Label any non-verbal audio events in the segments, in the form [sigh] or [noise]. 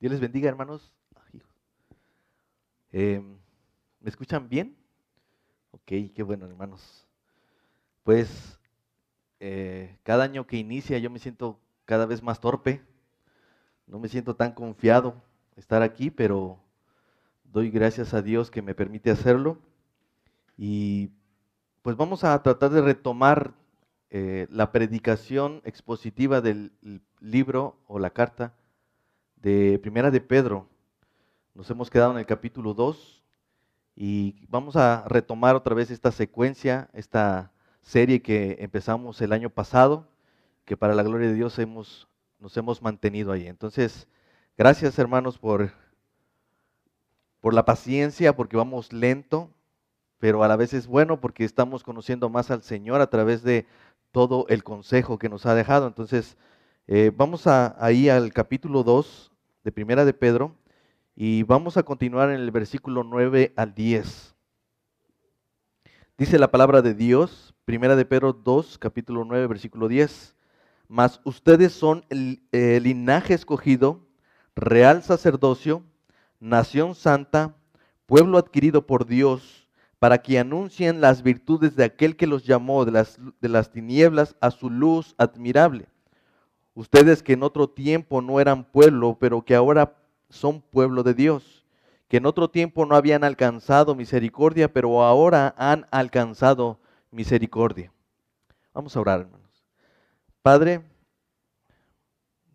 Dios les bendiga, hermanos. Em, ¿Me escuchan bien? Ok, qué bueno, hermanos. Pues eh, cada año que inicia yo me siento cada vez más torpe. No me siento tan confiado estar aquí, pero doy gracias a Dios que me permite hacerlo. Y pues vamos a tratar de retomar eh, la predicación expositiva del libro o la carta de Primera de Pedro. Nos hemos quedado en el capítulo 2 y vamos a retomar otra vez esta secuencia, esta serie que empezamos el año pasado, que para la gloria de Dios hemos, nos hemos mantenido ahí. Entonces, gracias hermanos por, por la paciencia, porque vamos lento, pero a la vez es bueno porque estamos conociendo más al Señor a través de todo el consejo que nos ha dejado. Entonces, eh, vamos a, ahí al capítulo 2 de Primera de Pedro y vamos a continuar en el versículo 9 al 10. Dice la palabra de Dios, Primera de Pedro 2, capítulo 9, versículo 10. Mas ustedes son el, el linaje escogido, real sacerdocio, nación santa, pueblo adquirido por Dios, para que anuncien las virtudes de aquel que los llamó de las, de las tinieblas a su luz admirable. Ustedes que en otro tiempo no eran pueblo, pero que ahora son pueblo de Dios, que en otro tiempo no habían alcanzado misericordia, pero ahora han alcanzado misericordia. Vamos a orar, hermanos. Padre,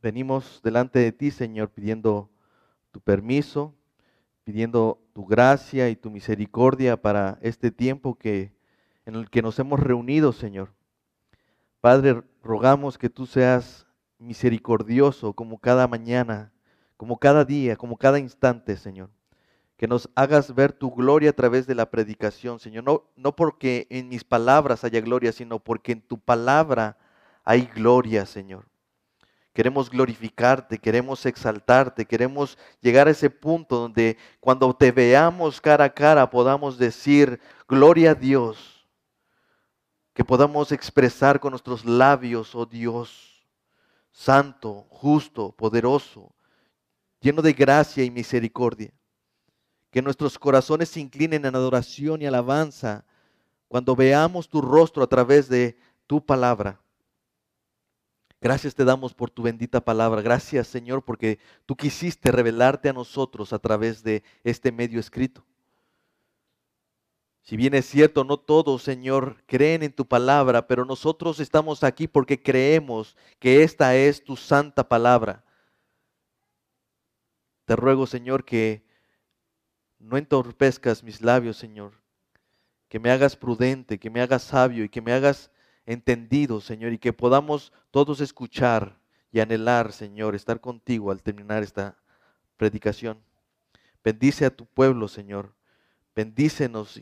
venimos delante de ti, Señor, pidiendo tu permiso, pidiendo tu gracia y tu misericordia para este tiempo que en el que nos hemos reunido, Señor. Padre, rogamos que tú seas misericordioso como cada mañana, como cada día, como cada instante, Señor. Que nos hagas ver tu gloria a través de la predicación, Señor. No, no porque en mis palabras haya gloria, sino porque en tu palabra hay gloria, Señor. Queremos glorificarte, queremos exaltarte, queremos llegar a ese punto donde cuando te veamos cara a cara podamos decir, gloria a Dios, que podamos expresar con nuestros labios, oh Dios, santo, justo, poderoso, lleno de gracia y misericordia. Que nuestros corazones se inclinen en adoración y alabanza cuando veamos tu rostro a través de tu palabra. Gracias te damos por tu bendita palabra. Gracias Señor porque tú quisiste revelarte a nosotros a través de este medio escrito. Si bien es cierto, no todos, Señor, creen en tu palabra, pero nosotros estamos aquí porque creemos que esta es tu santa palabra. Te ruego, Señor, que no entorpezcas mis labios, Señor, que me hagas prudente, que me hagas sabio y que me hagas entendido, Señor, y que podamos todos escuchar y anhelar, Señor, estar contigo al terminar esta predicación. Bendice a tu pueblo, Señor. Bendícenos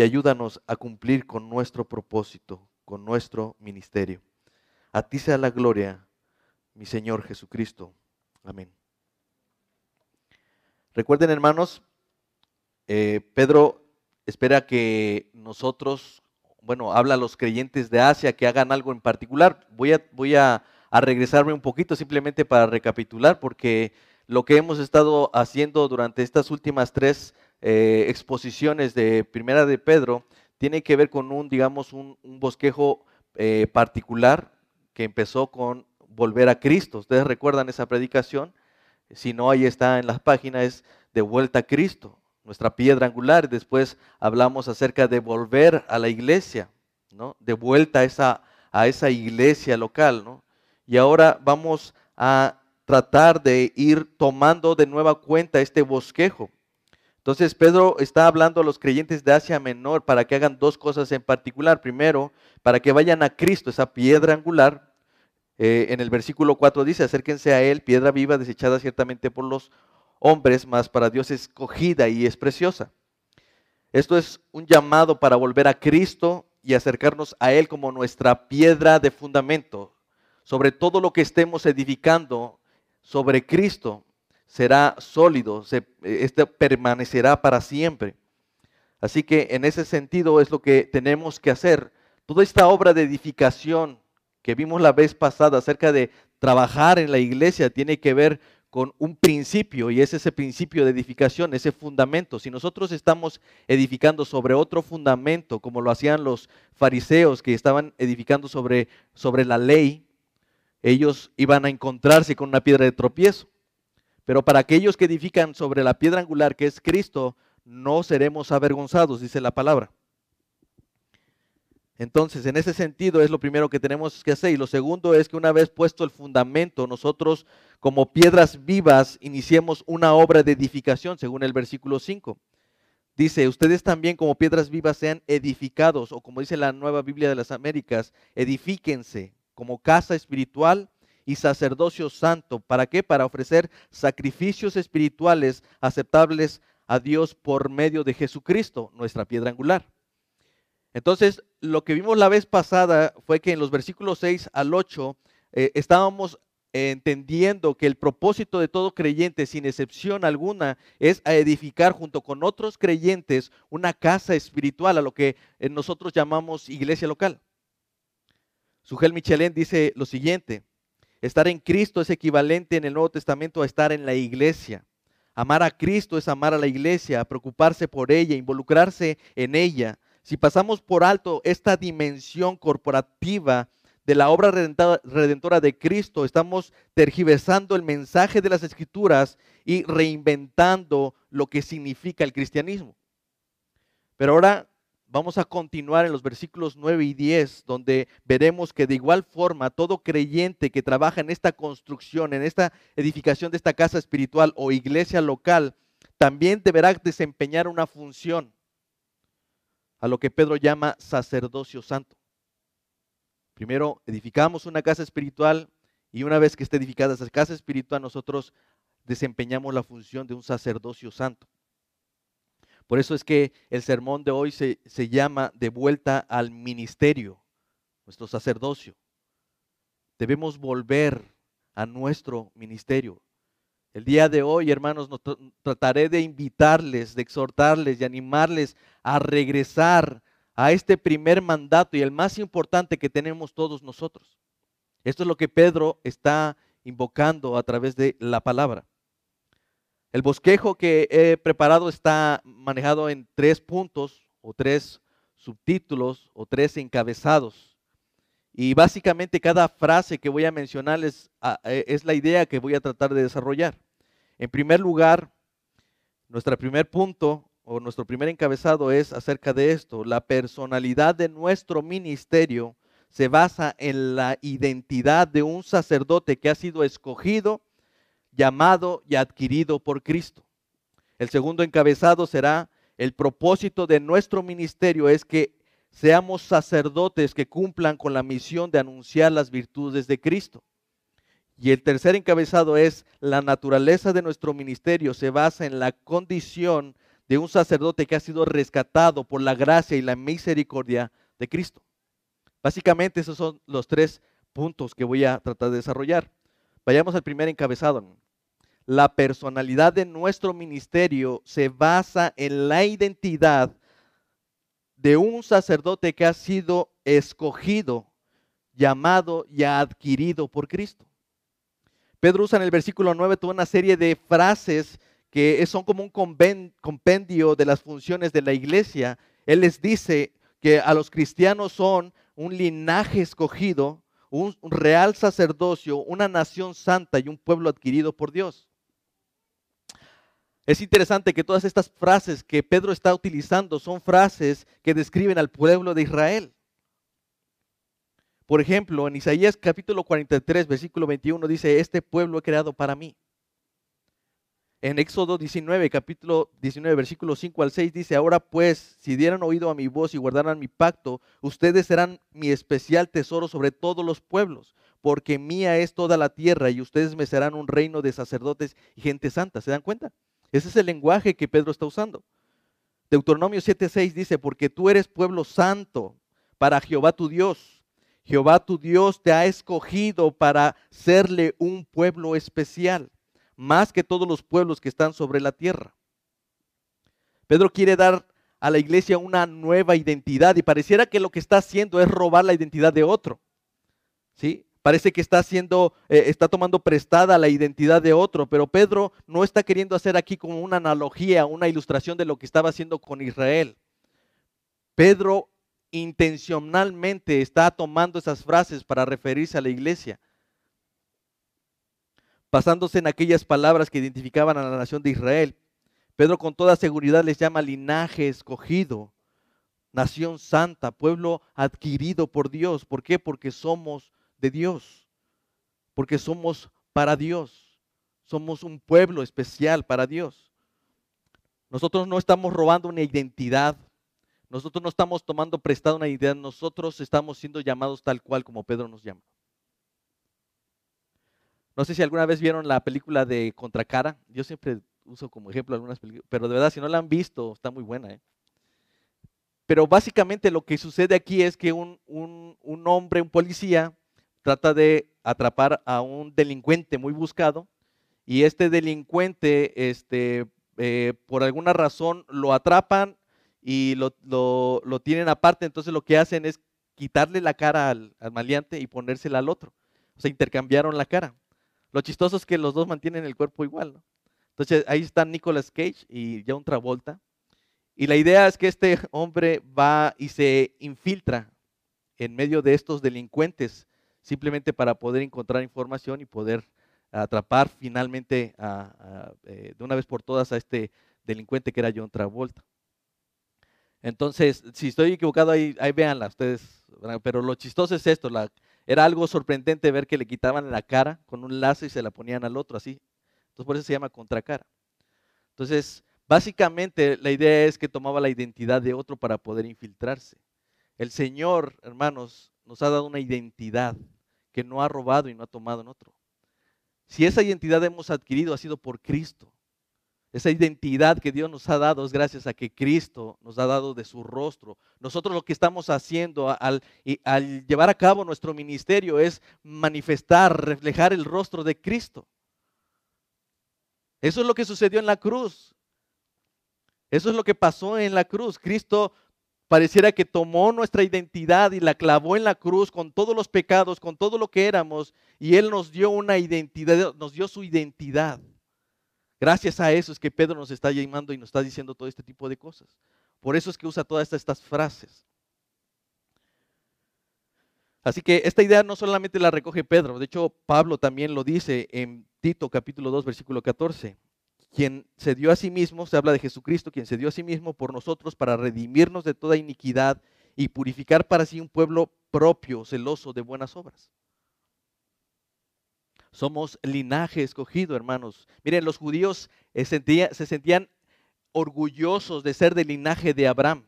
y ayúdanos a cumplir con nuestro propósito, con nuestro ministerio. A ti sea la gloria, mi Señor Jesucristo. Amén. Recuerden, hermanos, eh, Pedro espera que nosotros, bueno, habla a los creyentes de Asia que hagan algo en particular. Voy a, voy a, a regresarme un poquito simplemente para recapitular, porque lo que hemos estado haciendo durante estas últimas tres eh, exposiciones de Primera de Pedro tiene que ver con un, digamos, un, bosquejo eh, particular que empezó con volver a Cristo. Ustedes recuerdan esa predicación. Si no, ahí está en las páginas, de vuelta a Cristo, nuestra piedra angular. Después hablamos acerca de volver a la iglesia, ¿no? De vuelta a esa, a esa iglesia local, ¿no? Y ahora vamos a tratar de ir tomando de nueva cuenta este bosquejo. Entonces Pedro está hablando a los creyentes de Asia Menor para que hagan dos cosas en particular. Primero, para que vayan a Cristo, esa piedra angular. Eh, en el versículo 4 dice, acérquense a Él, piedra viva desechada ciertamente por los hombres, mas para Dios escogida y es preciosa. Esto es un llamado para volver a Cristo y acercarnos a Él como nuestra piedra de fundamento. Sobre todo lo que estemos edificando sobre Cristo, será sólido, se, este permanecerá para siempre. Así que en ese sentido es lo que tenemos que hacer. Toda esta obra de edificación que vimos la vez pasada acerca de trabajar en la iglesia tiene que ver con un principio y es ese principio de edificación, ese fundamento. Si nosotros estamos edificando sobre otro fundamento, como lo hacían los fariseos que estaban edificando sobre, sobre la ley, ellos iban a encontrarse con una piedra de tropiezo. Pero para aquellos que edifican sobre la piedra angular, que es Cristo, no seremos avergonzados, dice la palabra. Entonces, en ese sentido es lo primero que tenemos que hacer. Y lo segundo es que una vez puesto el fundamento, nosotros como piedras vivas iniciemos una obra de edificación, según el versículo 5. Dice, ustedes también como piedras vivas sean edificados, o como dice la nueva Biblia de las Américas, edifíquense como casa espiritual y sacerdocio santo. ¿Para qué? Para ofrecer sacrificios espirituales aceptables a Dios por medio de Jesucristo, nuestra piedra angular. Entonces, lo que vimos la vez pasada fue que en los versículos 6 al 8 eh, estábamos entendiendo que el propósito de todo creyente, sin excepción alguna, es a edificar junto con otros creyentes una casa espiritual, a lo que eh, nosotros llamamos iglesia local. Sugel Michelén dice lo siguiente, estar en Cristo es equivalente en el Nuevo Testamento a estar en la iglesia. Amar a Cristo es amar a la iglesia, preocuparse por ella, involucrarse en ella. Si pasamos por alto esta dimensión corporativa de la obra redentora de Cristo, estamos tergiversando el mensaje de las escrituras y reinventando lo que significa el cristianismo. Pero ahora vamos a continuar en los versículos 9 y 10, donde veremos que de igual forma todo creyente que trabaja en esta construcción, en esta edificación de esta casa espiritual o iglesia local, también deberá desempeñar una función a lo que Pedro llama sacerdocio santo. Primero, edificamos una casa espiritual y una vez que esté edificada esa casa espiritual, nosotros desempeñamos la función de un sacerdocio santo. Por eso es que el sermón de hoy se, se llama de vuelta al ministerio, nuestro sacerdocio. Debemos volver a nuestro ministerio. El día de hoy, hermanos, trataré de invitarles, de exhortarles y animarles a regresar a este primer mandato y el más importante que tenemos todos nosotros. Esto es lo que Pedro está invocando a través de la palabra. El bosquejo que he preparado está manejado en tres puntos o tres subtítulos o tres encabezados. Y básicamente cada frase que voy a mencionarles ah, eh, es la idea que voy a tratar de desarrollar. En primer lugar, nuestro primer punto o nuestro primer encabezado es acerca de esto. La personalidad de nuestro ministerio se basa en la identidad de un sacerdote que ha sido escogido, llamado y adquirido por Cristo. El segundo encabezado será el propósito de nuestro ministerio es que seamos sacerdotes que cumplan con la misión de anunciar las virtudes de Cristo. Y el tercer encabezado es la naturaleza de nuestro ministerio se basa en la condición de un sacerdote que ha sido rescatado por la gracia y la misericordia de Cristo. Básicamente esos son los tres puntos que voy a tratar de desarrollar. Vayamos al primer encabezado. La personalidad de nuestro ministerio se basa en la identidad de un sacerdote que ha sido escogido, llamado y adquirido por Cristo. Pedro usa en el versículo 9 toda una serie de frases que son como un compendio de las funciones de la iglesia. Él les dice que a los cristianos son un linaje escogido, un real sacerdocio, una nación santa y un pueblo adquirido por Dios. Es interesante que todas estas frases que Pedro está utilizando son frases que describen al pueblo de Israel. Por ejemplo, en Isaías capítulo 43, versículo 21 dice, este pueblo he creado para mí. En Éxodo 19, capítulo 19, versículo 5 al 6 dice, ahora pues, si dieran oído a mi voz y guardaran mi pacto, ustedes serán mi especial tesoro sobre todos los pueblos, porque mía es toda la tierra y ustedes me serán un reino de sacerdotes y gente santa. ¿Se dan cuenta? Ese es el lenguaje que Pedro está usando. Deuteronomio 7:6 dice, porque tú eres pueblo santo para Jehová tu Dios. Jehová tu Dios te ha escogido para serle un pueblo especial, más que todos los pueblos que están sobre la tierra. Pedro quiere dar a la iglesia una nueva identidad y pareciera que lo que está haciendo es robar la identidad de otro. ¿Sí? Parece que está haciendo, eh, está tomando prestada la identidad de otro, pero Pedro no está queriendo hacer aquí como una analogía, una ilustración de lo que estaba haciendo con Israel. Pedro intencionalmente está tomando esas frases para referirse a la iglesia, basándose en aquellas palabras que identificaban a la nación de Israel. Pedro con toda seguridad les llama linaje escogido, nación santa, pueblo adquirido por Dios. ¿Por qué? Porque somos de Dios, porque somos para Dios, somos un pueblo especial para Dios. Nosotros no estamos robando una identidad, nosotros no estamos tomando prestada una identidad, nosotros estamos siendo llamados tal cual como Pedro nos llama. No sé si alguna vez vieron la película de Contracara, yo siempre uso como ejemplo algunas películas, pero de verdad si no la han visto, está muy buena. ¿eh? Pero básicamente lo que sucede aquí es que un, un hombre, un policía, trata de atrapar a un delincuente muy buscado y este delincuente, este, eh, por alguna razón, lo atrapan y lo, tienen aparte, entonces lo que hacen es quitarle la cara al, maleante y ponérsela al otro. O sea, intercambiaron la cara. Lo chistoso es que los dos mantienen el cuerpo igual. Entonces ahí están Nicolas Cage y John Travolta. Y la idea es que este [laughs] hombre va y se infiltra en medio de estos delincuentes simplemente para poder encontrar información y poder atrapar finalmente eh, de una vez por todas a este delincuente que era John Travolta. Entonces, si estoy equivocado, ahí, ahí ustedes. Pero lo chistoso es esto, era algo sorprendente ver que le quitaban la cara con un lazo y se la ponían al otro así. Entonces, por eso se llama contracara. Entonces, básicamente la idea es que tomaba la identidad de otro para poder infiltrarse. El Señor, hermanos, nos ha dado una identidad que no ha robado y no ha tomado en otro. Si esa identidad hemos adquirido ha sido por Cristo. Esa identidad que Dios nos ha dado es gracias a que Cristo nos ha dado de su rostro. Nosotros lo que estamos haciendo al, llevar a cabo nuestro ministerio es manifestar, reflejar el rostro de Cristo. Eso es lo que sucedió en la cruz. Eso es lo que pasó en la cruz. Cristo Pareciera que tomó nuestra identidad y la clavó en la cruz con todos los pecados, con todo lo que éramos, y Él nos dio una identidad, nos dio su identidad. Gracias a eso es que Pedro nos está llamando y nos está diciendo todo este tipo de cosas. Por eso es que usa todas estas, frases. Así que esta idea no solamente la recoge Pedro, de hecho Pablo también lo dice en Tito capítulo 2 versículo 14 quien se dio a sí mismo, se habla de Jesucristo, quien se dio a sí mismo por nosotros para redimirnos de toda iniquidad y purificar para sí un pueblo propio, celoso de buenas obras. Somos linaje escogido, hermanos. Miren, los judíos eh, se sentían orgullosos de ser del linaje de Abraham.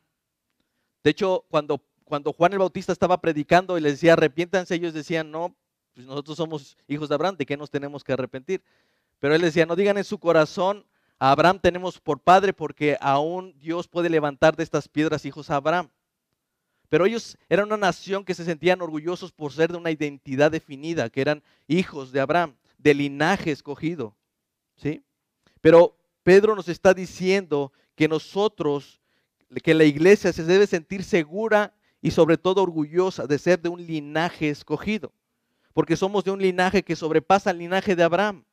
De hecho, cuando, Juan el Bautista estaba predicando y les decía, arrepiéntanse, ellos decían, no, pues nosotros somos hijos de Abraham, ¿de qué nos tenemos que arrepentir? Pero él decía, no digan en su corazón, a Abraham tenemos por padre porque aún Dios puede levantar de estas piedras hijos a Abraham. Pero ellos eran una nación que se sentían orgullosos por ser de una identidad definida, que eran hijos de Abraham, de linaje escogido. ¿sí? Pero Pedro nos está diciendo que nosotros, que la iglesia se debe sentir segura y sobre todo orgullosa de ser de un linaje escogido, porque somos de un linaje que sobrepasa el linaje de Abraham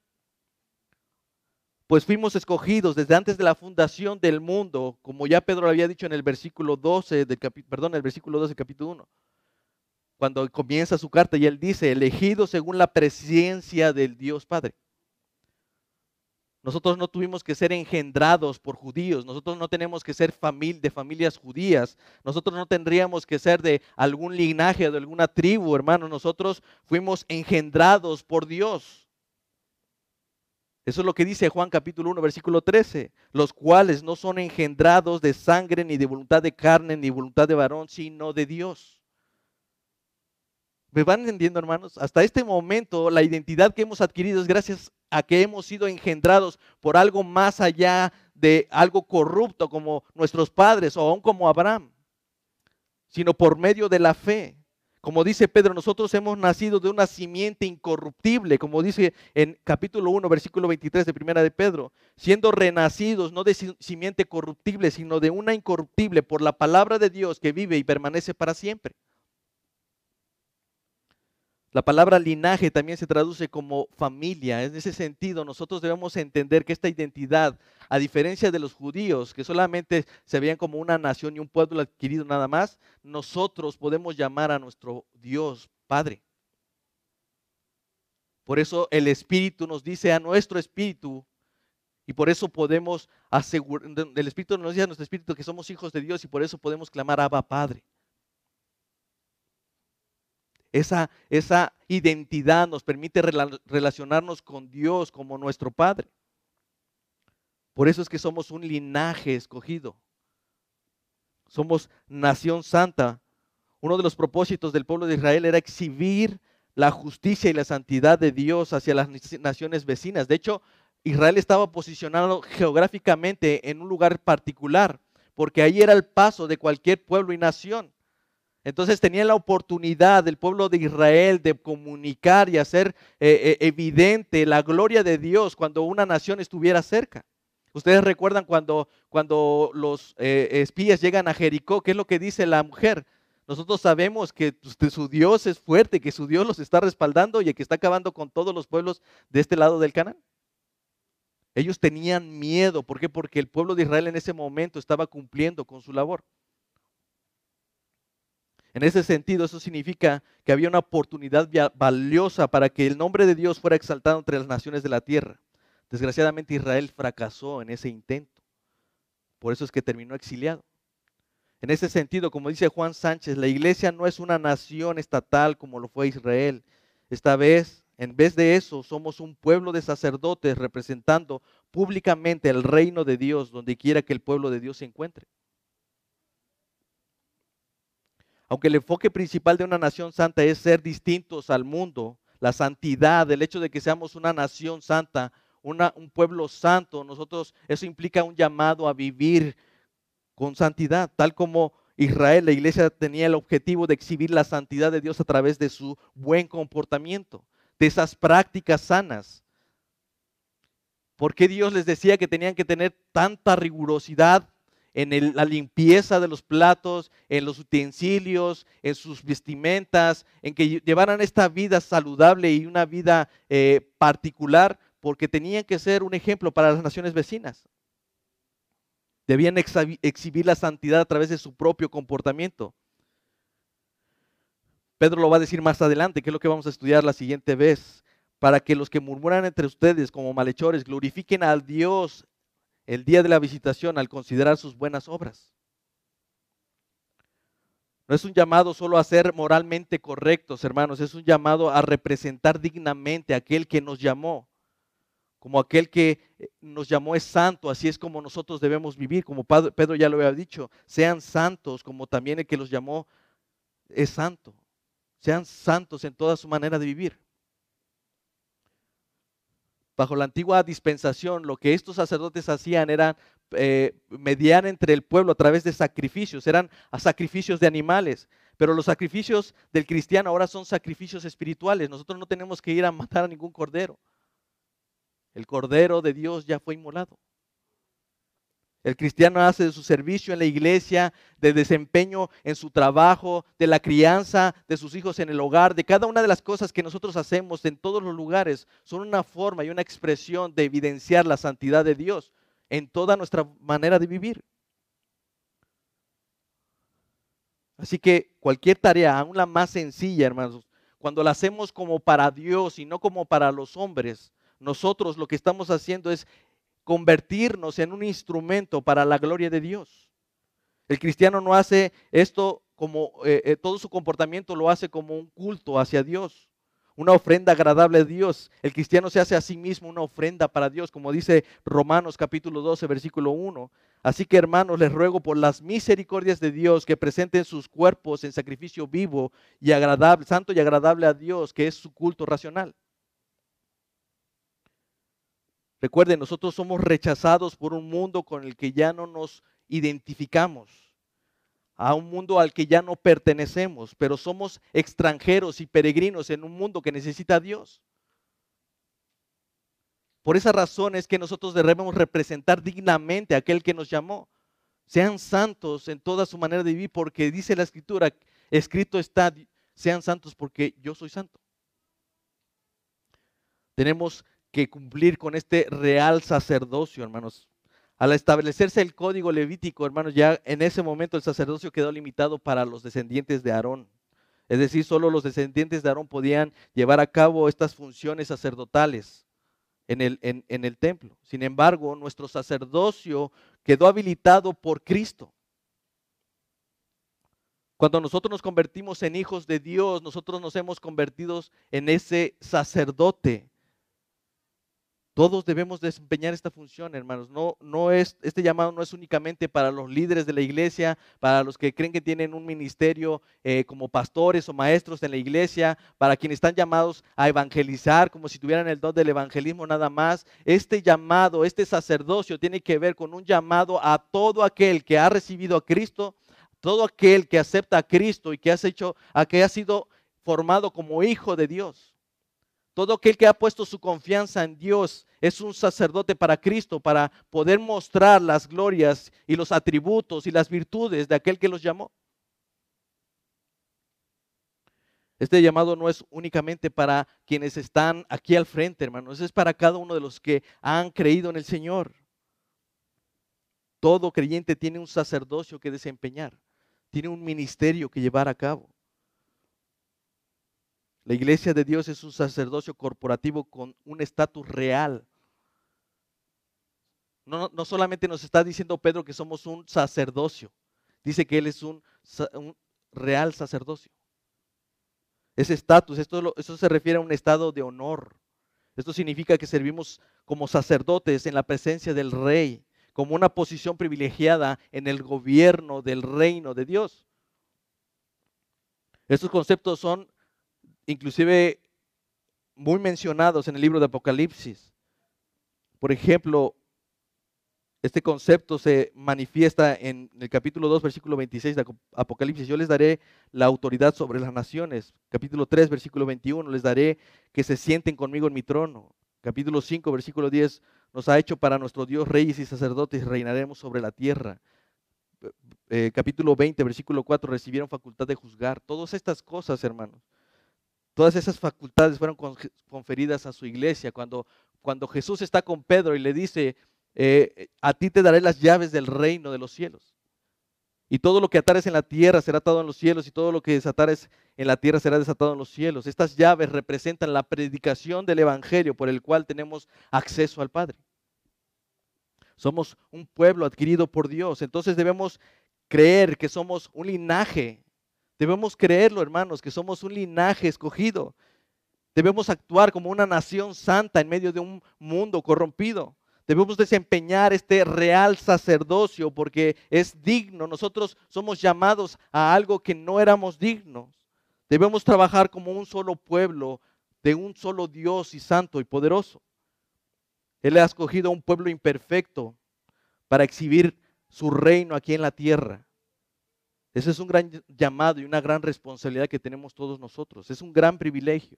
pues fuimos escogidos desde antes de la fundación del mundo, como ya Pedro había dicho en el versículo 12 del perdón, el versículo 12 del capítulo 1. Cuando comienza su carta y él dice, elegidos según la presencia del Dios Padre. Nosotros no tuvimos que ser engendrados por judíos, nosotros no tenemos que ser de familias judías, nosotros no tendríamos que ser de algún linaje, de alguna tribu, hermano, nosotros fuimos engendrados por Dios. Eso es lo que dice Juan capítulo 1, versículo 13, los cuales no son engendrados de sangre, ni de voluntad de carne, ni voluntad de varón, sino de Dios. ¿Me van entendiendo, hermanos? Hasta este momento la identidad que hemos adquirido es gracias a que hemos sido engendrados por algo más allá de algo corrupto como nuestros padres o aún como Abraham, sino por medio de la fe. Como dice Pedro, nosotros hemos nacido de una simiente incorruptible, como dice en capítulo 1, versículo 23 de primera de Pedro, siendo renacidos no de simiente corruptible, sino de una incorruptible por la palabra de Dios que vive y permanece para siempre. La palabra linaje también se traduce como familia. En ese sentido, nosotros debemos entender que esta identidad, a diferencia de los judíos, que solamente se veían como una nación y un pueblo adquirido nada más, nosotros podemos llamar a nuestro Dios Padre. Por eso el Espíritu nos dice a nuestro Espíritu, y por eso podemos asegurar, el Espíritu nos dice a nuestro Espíritu que somos hijos de Dios y por eso podemos clamar Abba Padre. Esa, esa identidad nos permite relacionarnos con Dios como nuestro Padre. Por eso es que somos un linaje escogido. Somos nación santa. Uno de los propósitos del pueblo de Israel era exhibir la justicia y la santidad de Dios hacia las naciones vecinas. De hecho, Israel estaba posicionado geográficamente en un lugar particular, porque ahí era el paso de cualquier pueblo y nación. Entonces tenía la oportunidad del pueblo de Israel de comunicar y hacer eh, eh, evidente la gloria de Dios cuando una nación estuviera cerca. Ustedes recuerdan cuando, cuando los eh, espías llegan a Jericó, ¿qué es lo que dice la mujer? Nosotros sabemos que pues, su Dios es fuerte, que su Dios los está respaldando y que está acabando con todos los pueblos de este lado del canal. Ellos tenían miedo, ¿por qué? Porque el pueblo de Israel en ese momento estaba cumpliendo con su labor. En ese sentido, eso significa que había una oportunidad valiosa para que el nombre de Dios fuera exaltado entre las naciones de la tierra. Desgraciadamente Israel fracasó en ese intento. Por eso es que terminó exiliado. En ese sentido, como dice Juan Sánchez, la iglesia no es una nación estatal como lo fue Israel. Esta vez, en vez de eso, somos un pueblo de sacerdotes representando públicamente el reino de Dios donde quiera que el pueblo de Dios se encuentre. Aunque el enfoque principal de una nación santa es ser distintos al mundo, la santidad, el hecho de que seamos una nación santa, un pueblo santo, nosotros, eso implica un llamado a vivir con santidad, tal como Israel, la iglesia tenía el objetivo de exhibir la santidad de Dios a través de su buen comportamiento, de esas prácticas sanas. ¿Por qué Dios les decía que tenían que tener tanta rigurosidad en la limpieza de los platos, en los utensilios, en sus vestimentas, en que llevaran esta vida saludable y una vida eh, particular, porque tenían que ser un ejemplo para las naciones vecinas. Debían exhibir la santidad a través de su propio comportamiento. Pedro lo va a decir más adelante, que es lo que vamos a estudiar la siguiente vez, para que los que murmuran entre ustedes como malhechores glorifiquen al Dios el día de la visitación al considerar sus buenas obras. No es un llamado solo a ser moralmente correctos, hermanos, es un llamado a representar dignamente a aquel que nos llamó. Como aquel que eh, nos llamó es santo, así es como nosotros debemos vivir, como Pedro ya lo había dicho, sean santos como también el que los llamó es santo. Sean santos en toda su manera de vivir bajo la antigua dispensación, lo que estos sacerdotes hacían era eh, mediar entre el pueblo a través de sacrificios, eran sacrificios de animales. Pero los sacrificios del cristiano ahora son sacrificios espirituales. Nosotros no tenemos que ir a matar a ningún cordero. El cordero de Dios ya fue inmolado. El cristiano hace de su servicio en la iglesia, de desempeño en su trabajo, de la crianza de sus hijos en el hogar, de cada una de las cosas que nosotros hacemos en todos los lugares, son una forma y una expresión de evidenciar la santidad de Dios en toda nuestra manera de vivir. Así que cualquier tarea, aún la más sencilla, hermanos, cuando la hacemos como para Dios y no como para los hombres, nosotros lo que estamos haciendo es convertirnos en un instrumento para la gloria de Dios. El cristiano no hace esto como, eh, eh, todo su comportamiento lo hace como un culto hacia Dios, una ofrenda agradable a Dios. El cristiano se hace a sí mismo una ofrenda para Dios, como dice Romanos capítulo 12, versículo 1. Así que hermanos, les ruego por las misericordias de Dios que presenten sus cuerpos en sacrificio vivo y agradable, santo y agradable a Dios, que es su culto racional. Recuerden, nosotros somos rechazados por un mundo con el que ya no nos identificamos, a un mundo al que ya no pertenecemos, pero somos extranjeros y peregrinos en un mundo que necesita a Dios. Por esa razón es que nosotros debemos representar dignamente a aquel que nos llamó. Sean santos en toda su manera de vivir, porque dice la escritura, escrito está, sean santos porque yo soy santo. Tenemos que cumplir con este real sacerdocio, hermanos. Al establecerse el código levítico, hermanos, ya en ese momento el sacerdocio quedó limitado para los descendientes de Aarón. Es decir, solo los descendientes de Aarón podían llevar a cabo estas funciones sacerdotales en el, en, el templo. Sin embargo, nuestro sacerdocio quedó habilitado por Cristo. Cuando nosotros nos convertimos en hijos de Dios, nosotros nos hemos convertido en ese sacerdote todos debemos desempeñar esta función, hermanos. No, no es, este llamado no es únicamente para los líderes de la iglesia, para los que creen que tienen un ministerio eh, como pastores o maestros en la iglesia, para quienes están llamados a evangelizar como si tuvieran el don del evangelismo nada más. Este llamado, este sacerdocio tiene que ver con un llamado a todo aquel que ha recibido a Cristo, todo aquel que acepta a Cristo y que, hecho, a que ha sido formado como hijo de Dios. Todo aquel que ha puesto su confianza en Dios es un sacerdote para Cristo, para poder mostrar las glorias y los atributos y las virtudes de aquel que los llamó. Este llamado no es únicamente para quienes están aquí al frente, hermanos, es para cada uno de los que han creído en el Señor. Todo creyente tiene un sacerdocio que desempeñar, tiene un ministerio que llevar a cabo. La iglesia de Dios es un sacerdocio corporativo con un estatus real. No, no, solamente nos está diciendo Pedro que somos un sacerdocio, dice que Él es un, real sacerdocio. Ese estatus, esto, eso se refiere a un estado de honor. Esto significa que servimos como sacerdotes en la presencia del rey, como una posición privilegiada en el gobierno del reino de Dios. Estos conceptos son inclusive muy mencionados en el libro de Apocalipsis. Por ejemplo, este concepto se manifiesta en el capítulo 2, versículo 26 de Apocalipsis. Yo les daré la autoridad sobre las naciones. Capítulo 3, versículo 21, les daré que se sienten conmigo en mi trono. Capítulo 5, versículo 10, nos ha hecho para nuestro Dios reyes y sacerdotes reinaremos sobre la tierra. Eh, capítulo 20, versículo 4, recibieron facultad de juzgar. Todas estas cosas, hermanos, Todas esas facultades fueron conferidas a su iglesia. Cuando, cuando Jesús está con Pedro y le dice, eh, a ti te daré las llaves del reino de los cielos. Y todo lo que atares en la tierra será atado en los cielos y todo lo que desatares en la tierra será desatado en los cielos. Estas llaves representan la predicación del Evangelio por el cual tenemos acceso al Padre. Somos un pueblo adquirido por Dios. Entonces debemos creer que somos un linaje Debemos creerlo, hermanos, que somos un linaje escogido. Debemos actuar como una nación santa en medio de un mundo corrompido. Debemos desempeñar este real sacerdocio porque es digno. Nosotros somos llamados a algo que no éramos dignos. Debemos trabajar como un solo pueblo de un solo Dios y santo y poderoso. Él ha escogido a un pueblo imperfecto para exhibir su reino aquí en la tierra. Ese es un gran llamado y una gran responsabilidad que tenemos todos nosotros. Es un gran privilegio.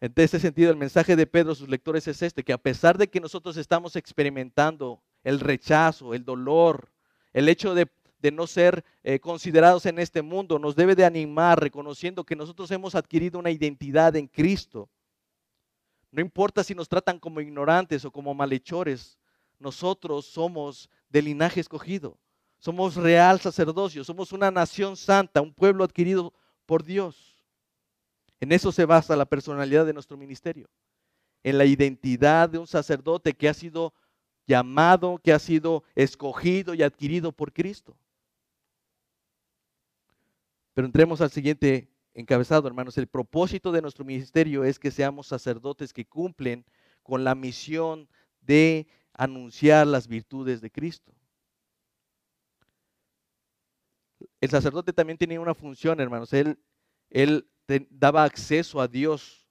En ese sentido, el mensaje de Pedro a sus lectores es este, que a pesar de que nosotros estamos experimentando el rechazo, el dolor, el hecho de, no ser eh, considerados en este mundo, nos debe de animar reconociendo que nosotros hemos adquirido una identidad en Cristo. No importa si nos tratan como ignorantes o como malhechores, nosotros somos de linaje escogido. Somos real sacerdocio, somos una nación santa, un pueblo adquirido por Dios. En eso se basa la personalidad de nuestro ministerio, en la identidad de un sacerdote que ha sido llamado, que ha sido escogido y adquirido por Cristo. Pero entremos al siguiente encabezado, hermanos. El propósito de nuestro ministerio es que seamos sacerdotes que cumplen con la misión de anunciar las virtudes de Cristo. El sacerdote también tenía una función, hermanos. Él, él daba acceso a Dios.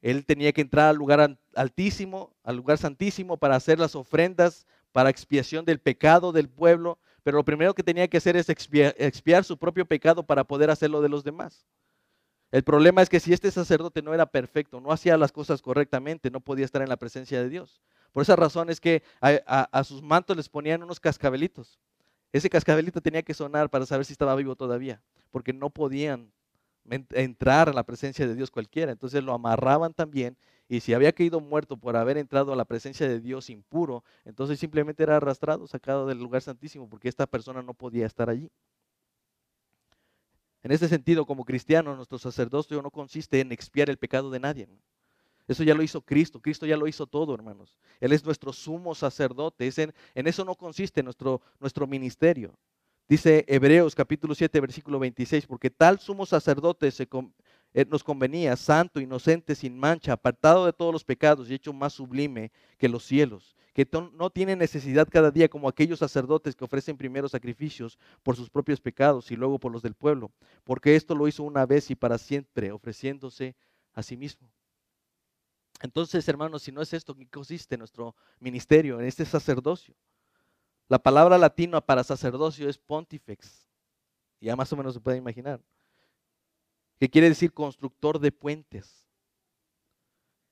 Él tenía que entrar al lugar altísimo, al lugar santísimo, para hacer las ofrendas, para expiación del pecado del pueblo. Pero lo primero que tenía que hacer es expiar, expiar su propio pecado para poder hacerlo de los demás. El problema es que si este sacerdote no era perfecto, no hacía las cosas correctamente, no podía estar en la presencia de Dios. Por esa razón es que a sus mantos les ponían unos cascabelitos ese cascabelito tenía que sonar para saber si estaba vivo todavía, porque no podían entrar a la presencia de Dios cualquiera. Entonces lo amarraban también y si había caído muerto por haber entrado a la presencia de Dios impuro, entonces simplemente era arrastrado, sacado del lugar santísimo, porque esta persona no podía estar allí. En ese sentido, como cristianos, nuestro sacerdocio no consiste en expiar el pecado de nadie. Eso ya lo hizo Cristo. Cristo ya lo hizo todo, hermanos. Él es nuestro sumo sacerdote. en, eso no consiste nuestro, nuestro ministerio. Dice Hebreos capítulo 7, versículo 26, porque tal sumo sacerdote eh, nos convenía, santo, inocente, sin mancha, apartado de todos los pecados y hecho más sublime que los cielos, que no tiene necesidad cada día como aquellos sacerdotes que ofrecen primero sacrificios por sus propios pecados y luego por los del pueblo, porque esto lo hizo una vez y para siempre, ofreciéndose a sí mismo. Entonces, hermanos, si no es esto, ¿qué consiste nuestro ministerio, en este sacerdocio? La palabra latina para sacerdocio es pontifex. Ya más o menos se puede imaginar. Que quiere decir constructor de puentes.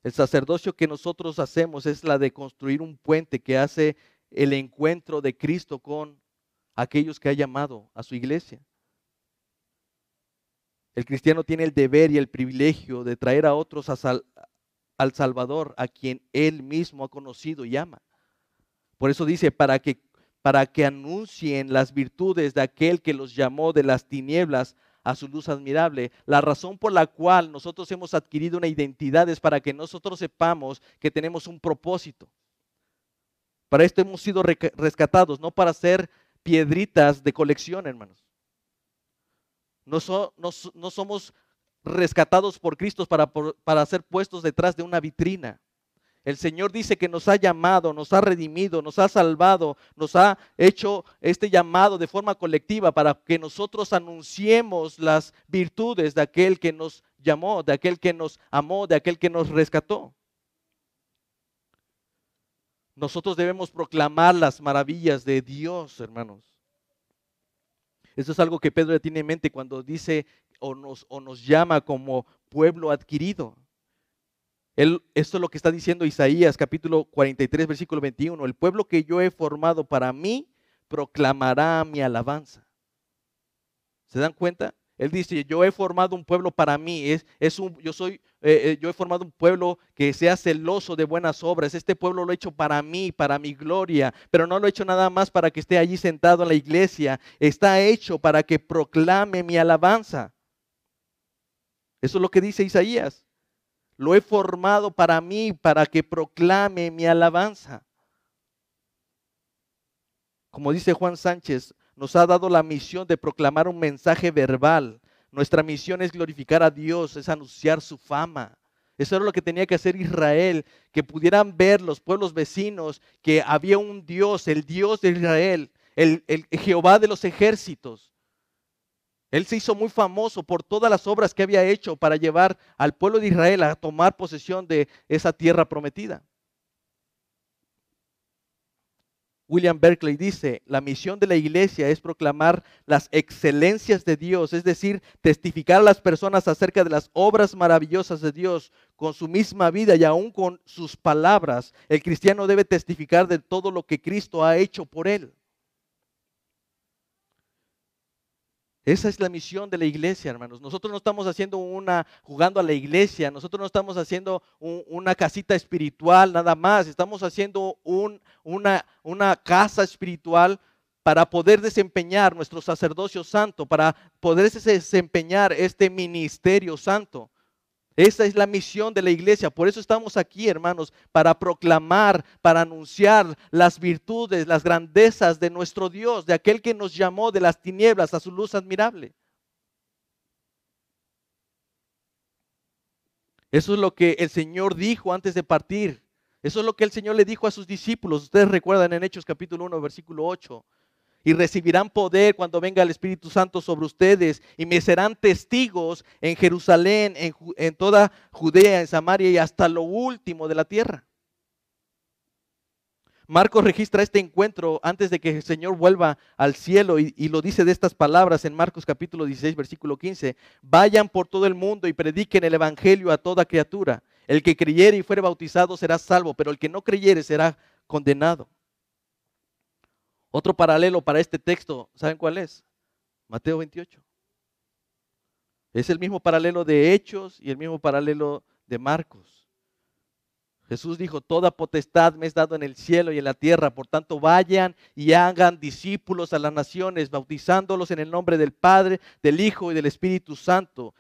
El sacerdocio que nosotros hacemos es la de construir un puente que hace el encuentro de Cristo con aquellos que ha llamado a su iglesia. El cristiano tiene el deber y el privilegio de traer a otros a, sal, al Salvador, a quien Él mismo ha conocido y ama. Por eso dice, para que, para que anuncien las virtudes de aquel que los llamó de las tinieblas a su luz admirable. La razón por la cual nosotros hemos adquirido una identidad es para que nosotros sepamos que tenemos un propósito. Para esto hemos sido rescatados, no para ser piedritas de colección, hermanos. No, no somos rescatados por Cristo para, para ser puestos detrás de una vitrina. El Señor dice que nos ha llamado, nos ha redimido, nos ha salvado, nos ha hecho este llamado de forma colectiva para que nosotros anunciemos las virtudes de aquel que nos llamó, de aquel que nos amó, de aquel que nos rescató. Nosotros debemos proclamar las maravillas de Dios, hermanos. Eso es algo que Pedro tiene en mente cuando dice o nos, llama como pueblo adquirido. Él, esto es lo que está diciendo Isaías capítulo 43, versículo 21. El pueblo que yo he formado para mí proclamará mi alabanza. ¿Se dan cuenta? Él dice, yo he formado un pueblo para mí, es, es un, yo, soy, eh, eh, yo he formado un pueblo que sea celoso de buenas obras, este pueblo lo he hecho para mí, para mi gloria, pero no lo he hecho nada más para que esté allí sentado en la iglesia, está hecho para que proclame mi alabanza. Eso es lo que dice Isaías. Lo he formado para mí, para que proclame mi alabanza. Como dice Juan Sánchez, nos ha dado la misión de proclamar un mensaje verbal. Nuestra misión es glorificar a Dios, es anunciar su fama. Eso era lo que tenía que hacer Israel, que pudieran ver los pueblos vecinos que había un Dios, el Dios de Israel, el, el Jehová de los ejércitos, él se hizo muy famoso por todas las obras que había hecho para llevar al pueblo de Israel a tomar posesión de esa tierra prometida. William Berkeley dice, la misión de la iglesia es proclamar las excelencias de Dios, es decir, testificar a las personas acerca de las obras maravillosas de Dios con su misma vida y aún con sus palabras. El cristiano debe testificar de todo lo que Cristo ha hecho por él. Esa es la misión de la iglesia, hermanos. Nosotros no estamos haciendo una, jugando a la iglesia, nosotros no estamos haciendo una casita espiritual nada más, estamos haciendo un, una, una casa espiritual para poder desempeñar nuestro sacerdocio santo, para poder desempeñar este ministerio santo. Esa es la misión de la iglesia. Por eso estamos aquí, hermanos, para proclamar, para anunciar las virtudes, las grandezas de nuestro Dios, de aquel que nos llamó de las tinieblas a su luz admirable. Eso es lo que el Señor dijo antes de partir. Eso es lo que el Señor le dijo a sus discípulos. Ustedes recuerdan en Hechos capítulo 1, versículo 8 y recibirán poder cuando venga el Espíritu Santo sobre ustedes y me serán testigos en Jerusalén, en, toda Judea, en Samaria y hasta lo último de la tierra. Marcos registra este encuentro antes de que el Señor vuelva al cielo y, y, lo dice de estas palabras en Marcos capítulo 16, versículo 15. Vayan por todo el mundo y prediquen el Evangelio a toda criatura. El que creyere y fuere bautizado será salvo, pero el que no creyere será condenado. Otro paralelo para este texto, ¿saben cuál es? Mateo 28. Es el mismo paralelo de Hechos y el mismo paralelo de Marcos. Jesús dijo, toda potestad me es dado en el cielo y en la tierra, por tanto vayan y hagan discípulos a las naciones, bautizándolos en el nombre del Padre, del Hijo y del Espíritu Santo,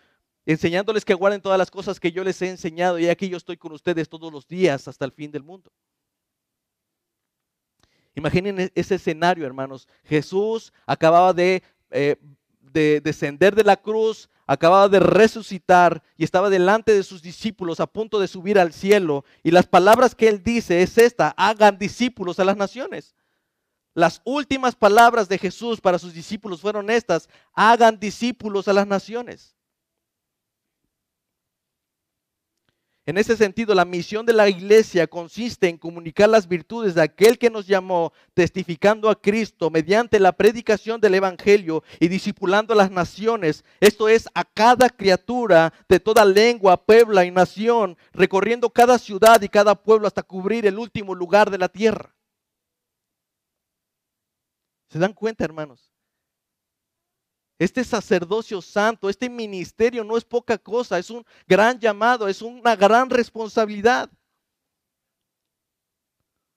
enseñándoles que guarden todas las cosas que yo les he enseñado y aquí yo estoy con ustedes todos los días hasta el fin del mundo. Imaginen e-, ese escenario, hermanos. Jesús acababa de, eh, de descender de la cruz, acababa de resucitar y estaba delante de sus discípulos a punto de subir al cielo. Y las palabras que él dice es esta, hagan discípulos a las naciones. Las últimas palabras de Jesús para sus discípulos fueron estas, hagan discípulos a las naciones. En ese sentido, la misión de la iglesia consiste en comunicar las virtudes de aquel que nos llamó, testificando a Cristo mediante la predicación del Evangelio y discipulando a las naciones. Esto es a cada criatura de toda lengua, pueblo y nación, recorriendo cada ciudad y cada pueblo hasta cubrir el último lugar de la tierra. ¿Se dan cuenta, hermanos? Este sacerdocio santo, este ministerio no es poca cosa, es un gran llamado, es una gran responsabilidad.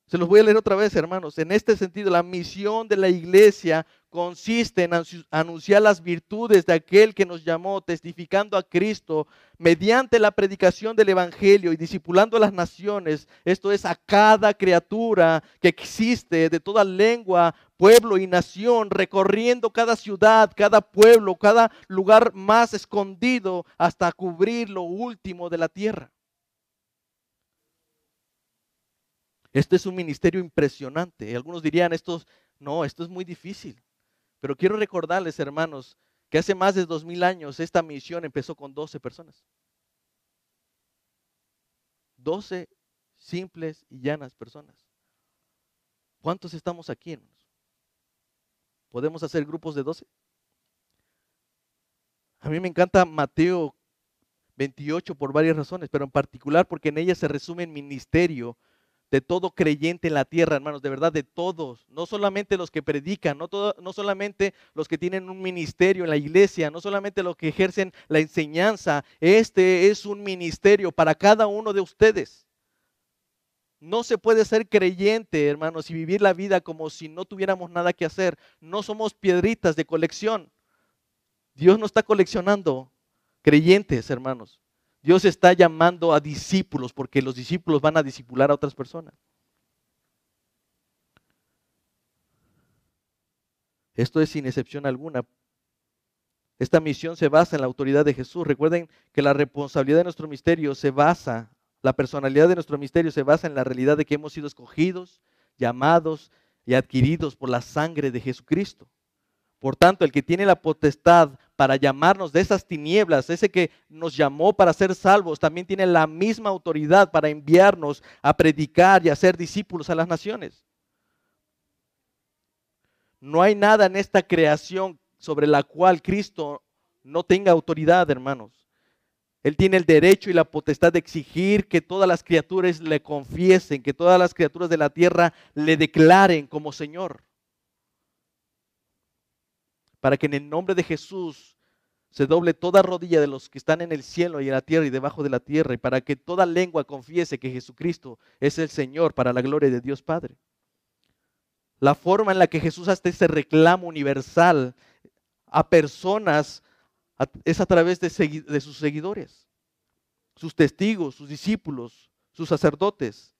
Se los voy a leer otra vez, hermanos. En este sentido, la misión de la iglesia consiste en anunciar las virtudes de aquel que nos llamó, testificando a Cristo mediante la predicación del Evangelio y discipulando a las naciones. Esto es a cada criatura que existe de toda lengua, pueblo y nación, recorriendo cada ciudad, cada pueblo, cada lugar más escondido hasta cubrir lo último de la tierra. Este es un ministerio impresionante. Algunos dirían, esto, no, esto es muy difícil. Pero quiero recordarles, hermanos, que hace más de dos mil años esta misión empezó con 12 personas. 12 simples y llanas personas. ¿Cuántos estamos aquí, hermanos? ¿Podemos hacer grupos de 12? A mí me encanta Mateo 28 por varias razones, pero en particular porque en ella se resume el ministerio de todo creyente en la tierra, hermanos, de verdad, de todos, no solamente los que predican, no, no solamente los que tienen un ministerio en la iglesia, no solamente los que ejercen la enseñanza, este es un ministerio para cada uno de ustedes. No se puede ser creyente, hermanos, y vivir la vida como si no tuviéramos nada que hacer. No somos piedritas de colección. Dios no está coleccionando creyentes, hermanos. Dios está llamando a discípulos porque los discípulos van a discipular a otras personas. Esto es sin excepción alguna. Esta misión se basa en la autoridad de Jesús. Recuerden que la responsabilidad de nuestro misterio se basa, la personalidad de nuestro misterio se basa en la realidad de que hemos sido escogidos, llamados y adquiridos por la sangre de Jesucristo. Por tanto, el que tiene la potestad para llamarnos de esas tinieblas, ese que nos llamó para ser salvos, también tiene la misma autoridad para enviarnos a predicar y a ser discípulos a las naciones. No hay nada en esta creación sobre la cual Cristo no tenga autoridad, hermanos. Él tiene el derecho y la potestad de exigir que todas las criaturas le confiesen, que todas las criaturas de la tierra le declaren como Señor para que en el nombre de Jesús se doble toda rodilla de los que están en el cielo y en la tierra y debajo de la tierra, y para que toda lengua confiese que Jesucristo es el Señor para la gloria de Dios Padre. La forma en la que Jesús hace ese reclamo universal a personas es a través de, de sus seguidores, sus testigos, sus discípulos, sus sacerdotes,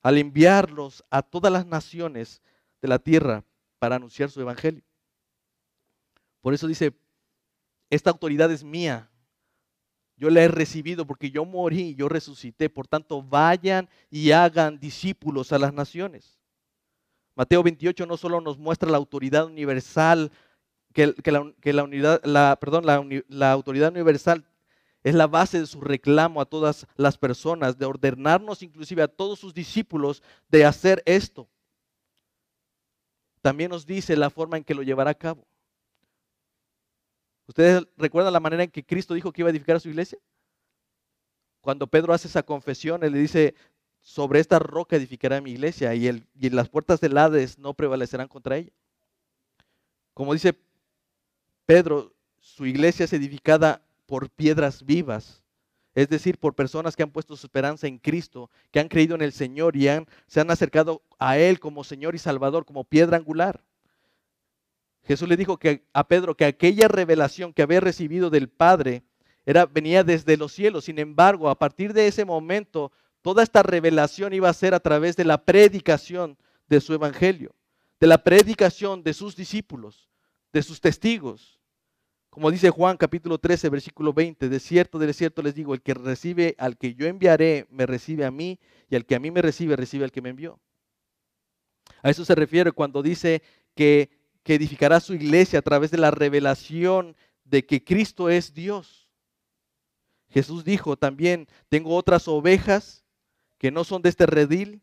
al enviarlos a todas las naciones de la tierra para anunciar su evangelio. Por eso dice, esta autoridad es mía. Yo la he recibido porque yo morí yo resucité. Por tanto, vayan y hagan discípulos a las naciones. Mateo 28 no solo nos muestra la autoridad universal, que, la autoridad universal es la base de su reclamo a todas las personas, de ordenarnos inclusive a todos sus discípulos de hacer esto. También nos dice la forma en que lo llevará a cabo. ¿Ustedes recuerdan la manera en que Cristo dijo que iba a edificar a su iglesia? Cuando Pedro hace esa confesión, él le dice, sobre esta roca edificará mi iglesia y, el, y las puertas del Hades no prevalecerán contra ella. Como dice Pedro, su iglesia es edificada por piedras vivas, es decir, por personas que han puesto su esperanza en Cristo, que han creído en el Señor y han, se han acercado a Él como Señor y Salvador, como piedra angular. Jesús le dijo que, a Pedro que aquella revelación que había recibido del Padre era, venía desde los cielos. Sin embargo, a partir de ese momento, toda esta revelación iba a ser a través de la predicación de su evangelio, de la predicación de sus discípulos, de sus testigos. Como dice Juan capítulo 13, versículo 20, de cierto, de cierto les digo, el que recibe al que yo enviaré, me recibe a mí, y al que a mí me recibe, recibe al que me envió. A eso se refiere cuando dice que, que edificará su iglesia a través de la revelación de que Cristo es Dios. Jesús dijo también, tengo otras ovejas que no son de este redil,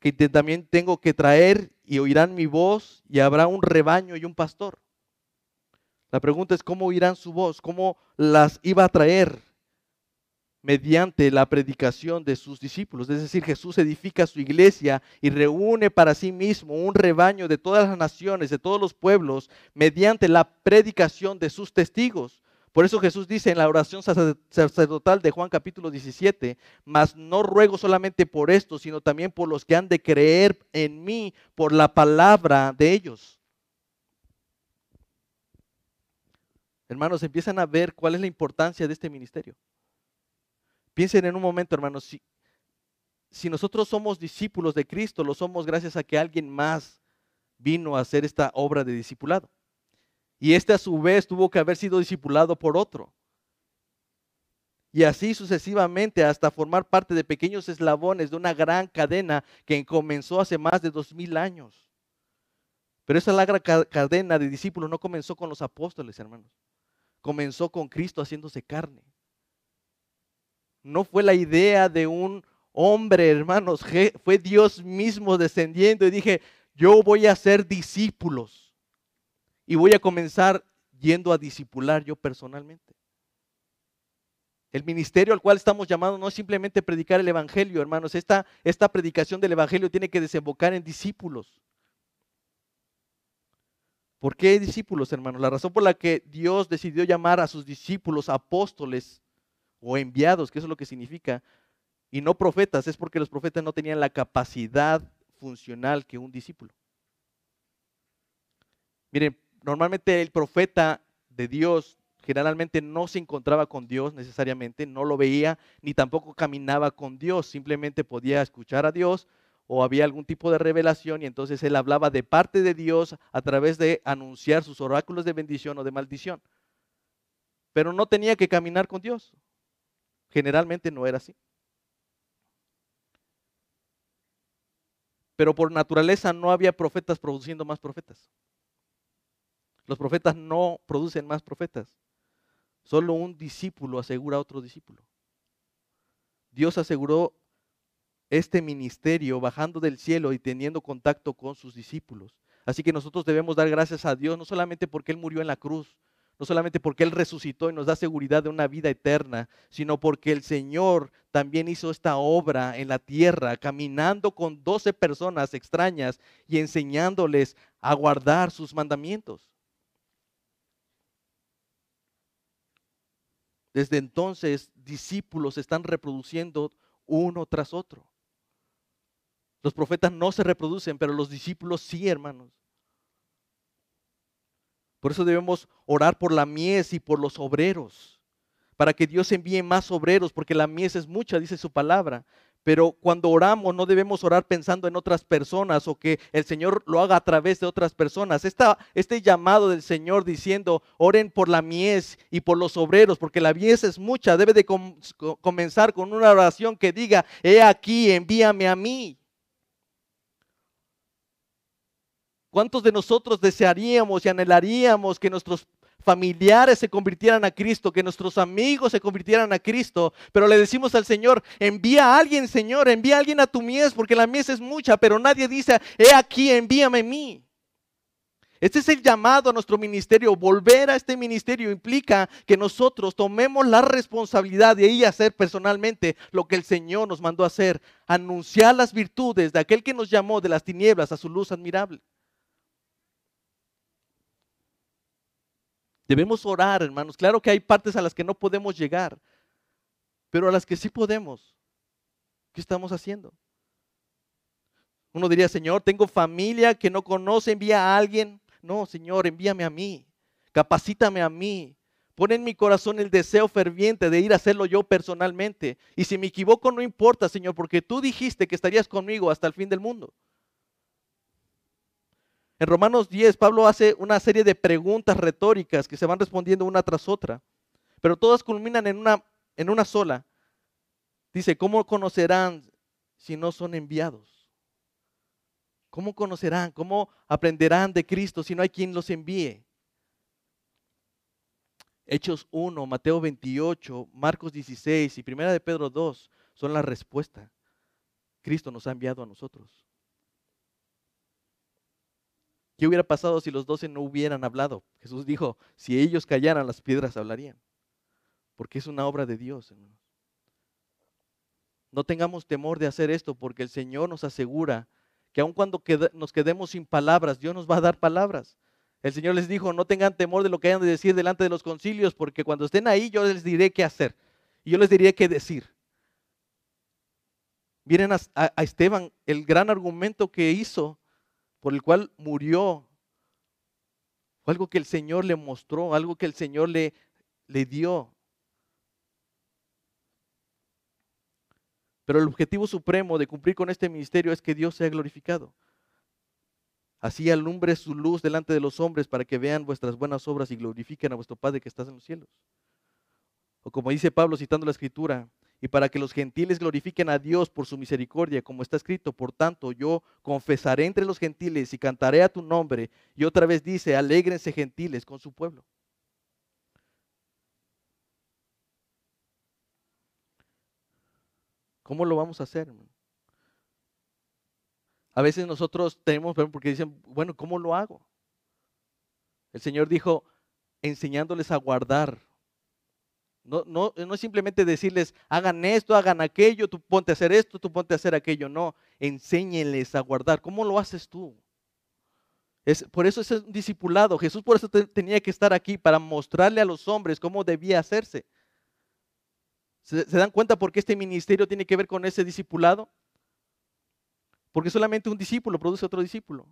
que también tengo que traer y oirán mi voz y habrá un rebaño y un pastor. La pregunta es cómo oirán su voz, cómo las iba a traer mediante la predicación de sus discípulos. Es decir, Jesús edifica su iglesia y reúne para sí mismo un rebaño de todas las naciones, de todos los pueblos, mediante la predicación de sus testigos. Por eso Jesús dice en la oración sacerdotal de Juan capítulo 17, mas no ruego solamente por esto, sino también por los que han de creer en mí por la palabra de ellos. Hermanos, empiezan a ver cuál es la importancia de este ministerio. Piensen en un momento, hermanos, si, nosotros somos discípulos de Cristo, lo somos gracias a que alguien más vino a hacer esta obra de discipulado. Y este a su vez tuvo que haber sido discipulado por otro. Y así sucesivamente hasta formar parte de pequeños eslabones de una gran cadena que comenzó hace más de dos mil años. Pero esa larga cadena de discípulos no comenzó con los apóstoles, hermanos. Comenzó con Cristo haciéndose carne. No fue la idea de un hombre, hermanos. Fue Dios mismo descendiendo y dije, yo voy a ser discípulos. Y voy a comenzar yendo a discipular yo personalmente. El ministerio al cual estamos llamados no es simplemente predicar el Evangelio, hermanos. Esta, esta predicación del Evangelio tiene que desembocar en discípulos. ¿Por qué discípulos, hermanos? La razón por la que Dios decidió llamar a sus discípulos apóstoles o enviados, que eso es lo que significa, y no profetas, es porque los profetas no tenían la capacidad funcional que un discípulo. Miren, normalmente el profeta de Dios generalmente no se encontraba con Dios necesariamente, no lo veía, ni tampoco caminaba con Dios, simplemente podía escuchar a Dios o había algún tipo de revelación y entonces él hablaba de parte de Dios a través de anunciar sus oráculos de bendición o de maldición. Pero no tenía que caminar con Dios. Generalmente no era así. Pero por naturaleza no había profetas produciendo más profetas. Los profetas no producen más profetas. Solo un discípulo asegura a otro discípulo. Dios aseguró este ministerio bajando del cielo y teniendo contacto con sus discípulos. Así que nosotros debemos dar gracias a Dios, no solamente porque Él murió en la cruz, no solamente porque Él resucitó y nos da seguridad de una vida eterna, sino porque el Señor también hizo esta obra en la tierra, caminando con doce personas extrañas y enseñándoles a guardar sus mandamientos. Desde entonces, discípulos se están reproduciendo uno tras otro. Los profetas no se reproducen, pero los discípulos sí, hermanos. Por eso debemos orar por la mies y por los obreros, para que Dios envíe más obreros, porque la mies es mucha, dice su palabra, pero cuando oramos no debemos orar pensando en otras personas o que el Señor lo haga a través de otras personas. este llamado del Señor diciendo, oren por la mies y por los obreros, porque la mies es mucha, debe de comenzar con una oración que diga, he aquí, envíame a mí. ¿Cuántos de nosotros desearíamos y anhelaríamos que nuestros familiares se convirtieran a Cristo, que nuestros amigos se convirtieran a Cristo, pero le decimos al Señor, envía a alguien, Señor, envía a alguien a tu mies, porque la mies es mucha, pero nadie dice, he aquí, envíame a mí. Este es el llamado a nuestro ministerio. Volver a este ministerio implica que nosotros tomemos la responsabilidad de ir a hacer personalmente lo que el Señor nos mandó a hacer, anunciar las virtudes de aquel que nos llamó de las tinieblas a su luz admirable. Debemos orar, hermanos. Claro que hay partes a las que no podemos llegar, pero a las que sí podemos. ¿Qué estamos haciendo? Uno diría, Señor, tengo familia que no conoce, envía a alguien. No, Señor, envíame a mí, capacítame a mí. Pon en mi corazón el deseo ferviente de ir a hacerlo yo personalmente. Y si me equivoco, no importa, Señor, porque tú dijiste que estarías conmigo hasta el fin del mundo. En Romanos 10, Pablo hace una serie de preguntas retóricas que se van respondiendo una tras otra, pero todas culminan en una, en una sola. Dice, ¿cómo conocerán si no son enviados? ¿Cómo conocerán? ¿Cómo aprenderán de Cristo si no hay quien los envíe? Hechos 1, Mateo 28, Marcos 16 y Primera de Pedro 2 son la respuesta. Cristo nos ha enviado a nosotros. ¿Qué hubiera pasado si los doce no hubieran hablado? Jesús dijo, si ellos callaran, las piedras hablarían. Porque es una obra de Dios, No tengamos temor de hacer esto porque el Señor nos asegura que aun cuando nos quedemos sin palabras, Dios nos va a dar palabras. El Señor les dijo, no tengan temor de lo que hayan de decir delante de los concilios, porque cuando estén ahí yo les diré qué hacer. Y yo les diré qué decir. Miren a Esteban, el gran argumento que hizo por el cual murió, fue algo que el Señor le mostró, algo que el Señor le, le dio. Pero el objetivo supremo de cumplir con este ministerio es que Dios sea glorificado. Así alumbre su luz delante de los hombres para que vean vuestras buenas obras y glorifiquen a vuestro Padre que estás en los cielos. O como dice Pablo citando la escritura, y para que los gentiles glorifiquen a Dios por su misericordia, como está escrito, por tanto yo confesaré entre los gentiles y cantaré a tu nombre. Y otra vez dice, alégrense gentiles con su pueblo. ¿Cómo lo vamos a hacer? A veces nosotros tenemos, porque dicen, bueno, ¿cómo lo hago? El Señor dijo, enseñándoles a guardar no, no, no es simplemente decirles, hagan esto, hagan aquello, tú ponte a hacer esto, tú ponte a hacer aquello. No, enséñenles a guardar. ¿Cómo lo haces tú? Es, por eso es un discipulado. Jesús por eso tenía que estar aquí, para mostrarle a los hombres cómo debía hacerse. ¿Se, ¿Se, dan cuenta por qué este ministerio tiene que ver con ese discipulado? Porque solamente un discípulo produce otro discípulo.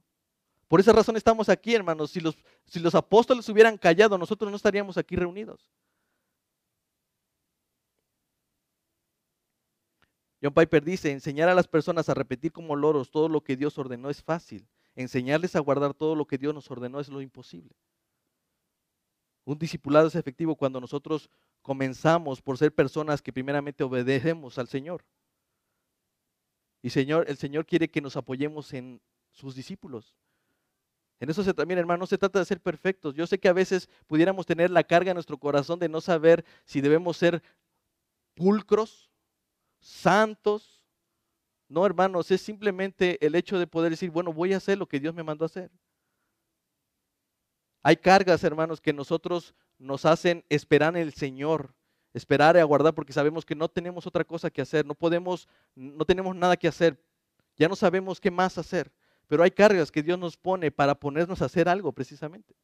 Por esa razón estamos aquí, hermanos. Si los, si los apóstoles hubieran callado, nosotros no estaríamos aquí reunidos. John Piper dice, enseñar a las personas a repetir como loros todo lo que Dios ordenó es fácil. Enseñarles a guardar todo lo que Dios nos ordenó es lo imposible. Un discipulado es efectivo cuando nosotros comenzamos por ser personas que primeramente obedecemos al Señor. Y Señor, el Señor quiere que nos apoyemos en sus discípulos. En eso se también, hermano, no se trata de ser perfectos. Yo sé que a veces pudiéramos tener la carga en nuestro corazón de no saber si debemos ser pulcros santos. No, hermanos, es simplemente el hecho de poder decir, bueno, voy a hacer lo que Dios me mandó a hacer. Hay cargas, hermanos, que nosotros nos hacen esperar en el Señor, esperar y aguardar porque sabemos que no tenemos otra cosa que hacer, no podemos, no tenemos nada que hacer, ya no sabemos qué más hacer, pero hay cargas que Dios nos pone para ponernos a hacer algo precisamente.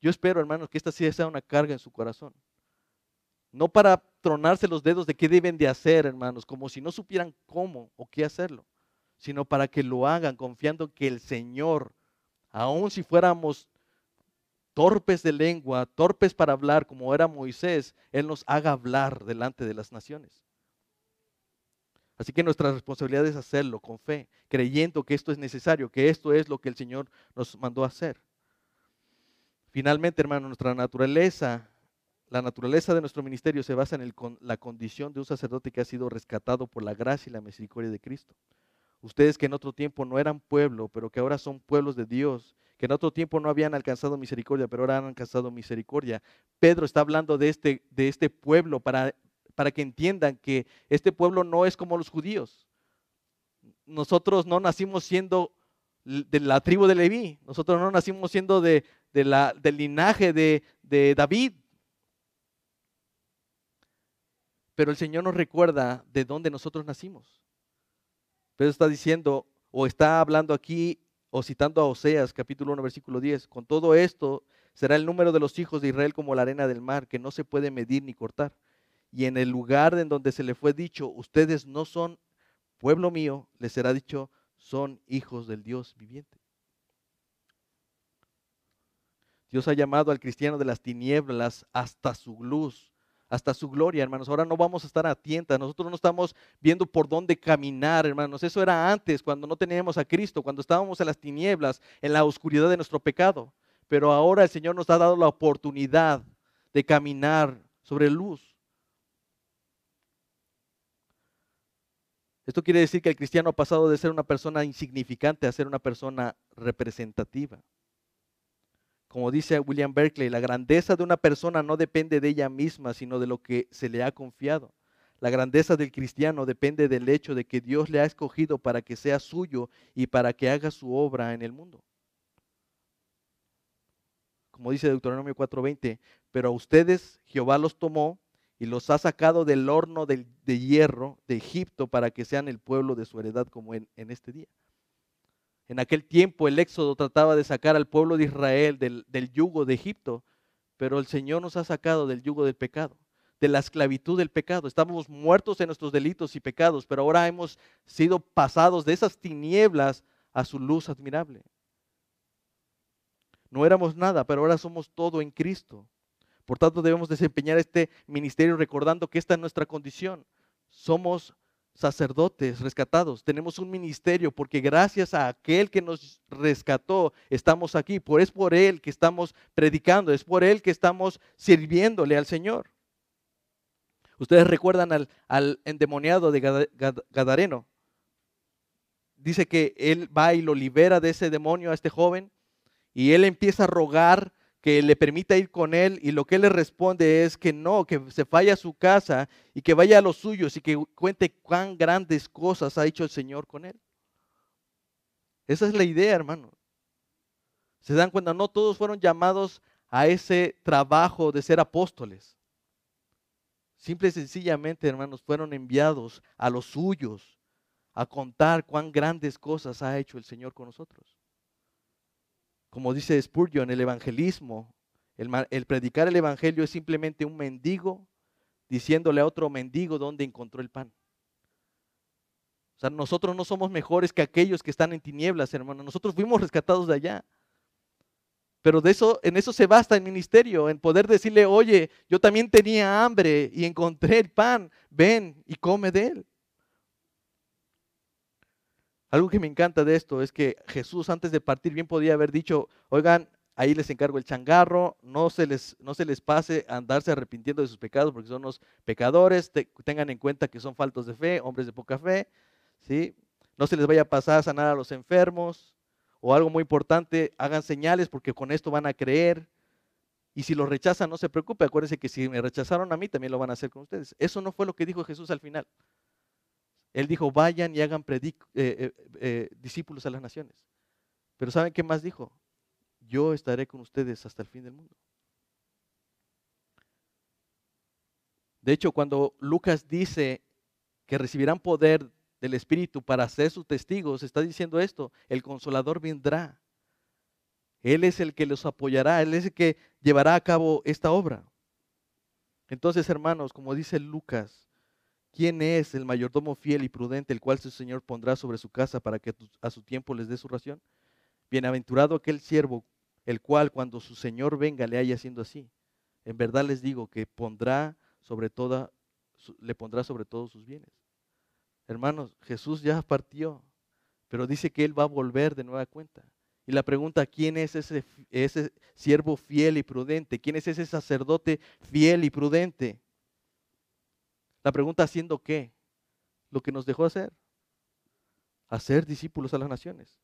Yo espero, hermanos, que esta sí sea una carga en su corazón. No para tronarse los dedos de qué deben de hacer, hermanos, como si no supieran cómo o qué hacerlo, sino para que lo hagan confiando que el Señor, aun si fuéramos torpes de lengua, torpes para hablar como era Moisés, Él nos haga hablar delante de las naciones. Así que nuestra responsabilidad es hacerlo con fe, creyendo que esto es necesario, que esto es lo que el Señor nos mandó a hacer. Finalmente, hermano, nuestra naturaleza la naturaleza de nuestro ministerio se basa en la condición de un sacerdote que ha sido rescatado por la gracia y la misericordia de Cristo. Ustedes que en otro tiempo no eran pueblo, pero que ahora son pueblos de Dios, que en otro tiempo no habían alcanzado misericordia, pero ahora han alcanzado misericordia. Pedro está hablando de este, de este pueblo para, que entiendan que este pueblo no es como los judíos. Nosotros no nacimos siendo de la tribu de Leví, nosotros no nacimos siendo de, la, del linaje de David, Pero el Señor nos recuerda de dónde nosotros nacimos. Pedro está diciendo, o está hablando aquí, o citando a Oseas, capítulo 1, versículo 10, con todo esto será el número de los hijos de Israel como la arena del mar, que no se puede medir ni cortar. Y en el lugar en donde se le fue dicho, ustedes no son pueblo mío, les será dicho, son hijos del Dios viviente. Dios ha llamado al cristiano de las tinieblas hasta su luz, hasta su gloria, hermanos. Ahora no vamos a estar a nosotros no estamos viendo por dónde caminar, hermanos. Eso era antes, cuando no teníamos a Cristo, cuando estábamos en las tinieblas, en la oscuridad de nuestro pecado. Pero ahora el Señor nos ha dado la oportunidad de caminar sobre luz. Esto quiere decir que el cristiano ha pasado de ser una persona insignificante a ser una persona representativa. Como dice William Berkeley, la grandeza de una persona no depende de ella misma, sino de lo que se le ha confiado. La grandeza del cristiano depende del hecho de que Dios le ha escogido para que sea suyo y para que haga su obra en el mundo como dice Deuteronomio 4:20, pero a ustedes Jehová los tomó y los ha sacado del horno de, hierro de Egipto para que sean el pueblo de su heredad como en, este día. En aquel tiempo el Éxodo trataba de sacar al pueblo de Israel del, yugo de Egipto, pero el Señor nos ha sacado del yugo del pecado, de la esclavitud del pecado. Estábamos muertos en nuestros delitos y pecados, pero ahora hemos sido pasados de esas tinieblas a su luz admirable. No éramos nada, pero ahora somos todo en Cristo. Por tanto, debemos desempeñar este ministerio recordando que esta es nuestra condición. Somos sacerdotes rescatados, tenemos un ministerio porque gracias a aquel que nos rescató estamos aquí, por es por él que estamos predicando, es por él que estamos sirviéndole al Señor. Ustedes recuerdan al, al endemoniado de Gadareno. Dice que él va y lo libera de ese demonio a este joven y él empieza a rogar que le permita ir con él y lo que él le responde es que no, que se vaya a su casa y que vaya a los suyos y que cuente cuán grandes cosas ha hecho el Señor con él. Esa es la idea, hermano. Se dan cuenta, no todos fueron llamados a ese trabajo de ser apóstoles. Simple y sencillamente, hermanos, fueron enviados a los suyos a contar cuán grandes cosas ha hecho el Señor con nosotros como dice Spurgeon, el evangelismo, el, predicar el evangelio es simplemente un mendigo diciéndole a otro mendigo dónde encontró el pan. O sea, nosotros no somos mejores que aquellos que están en tinieblas, hermano. Nosotros fuimos rescatados de allá. Pero de eso, en eso se basta el ministerio, en poder decirle, oye, yo también tenía hambre y encontré el pan, ven y come de él. Algo que me encanta de esto es que Jesús antes de partir bien podía haber dicho, oigan, ahí les encargo el changarro, no se les, no se les pase a andarse arrepintiendo de sus pecados porque son los pecadores, tengan en cuenta que son faltos de fe, hombres de poca fe, ¿sí? No se les vaya a pasar a sanar a los enfermos, o algo muy importante, hagan señales porque con esto van a creer. Y si los rechazan, no se preocupe, acuérdense que si me rechazaron a mí, también lo van a hacer con ustedes. Eso no fue lo que dijo Jesús al final. Él dijo, vayan y hagan eh, eh, eh, discípulos a las naciones. Pero ¿saben qué más dijo? Yo estaré con ustedes hasta el fin del mundo. De hecho, cuando Lucas dice que recibirán poder del Espíritu para ser sus testigos, está diciendo esto, el consolador vendrá. Él es el que los apoyará, Él es el que llevará a cabo esta obra. Entonces, hermanos, como dice Lucas, ¿Quién es el mayordomo fiel y prudente, el cual su Señor pondrá sobre su casa para que a su tiempo les dé su ración? Bienaventurado aquel siervo, el cual cuando su Señor venga le haya haciendo así. En verdad les digo que pondrá sobre toda, le pondrá sobre todos sus bienes. Hermanos, Jesús ya partió, pero dice que Él va a volver de nueva cuenta. Y la pregunta, ¿quién es ese, ese siervo fiel y prudente? ¿Quién es ese sacerdote fiel y prudente? La pregunta, ¿haciendo qué? Lo que nos dejó hacer. Hacer discípulos a las naciones.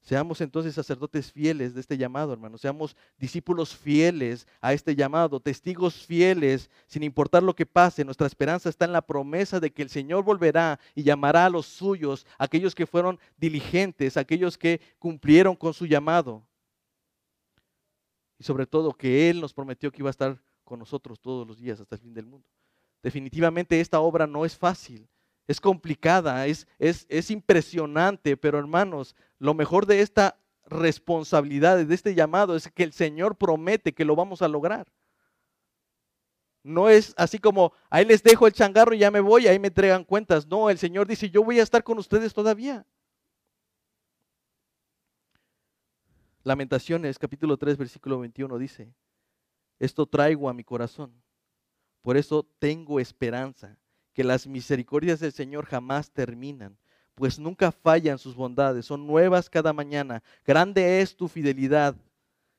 Seamos entonces sacerdotes fieles de este llamado, hermanos. Seamos discípulos fieles a este llamado, testigos fieles, sin importar lo que pase. Nuestra esperanza está en la promesa de que el Señor volverá y llamará a los suyos, aquellos que fueron diligentes, aquellos que cumplieron con su llamado. Y sobre todo que Él nos prometió que iba a estar con nosotros todos los días hasta el fin del mundo. Definitivamente esta obra no es fácil, es complicada, es, es, es impresionante, pero hermanos, lo mejor de esta responsabilidades, de este llamado, es que el Señor promete que lo vamos a lograr. No es así como, ahí les dejo el changarro y ya me voy, ahí me entregan cuentas. No, el Señor dice, yo voy a estar con ustedes todavía. Lamentaciones capítulo 3 versículo 21 dice, esto traigo a mi corazón, por eso tengo esperanza, que las misericordias del Señor jamás terminan, pues nunca fallan sus bondades, son nuevas cada mañana, grande es tu fidelidad,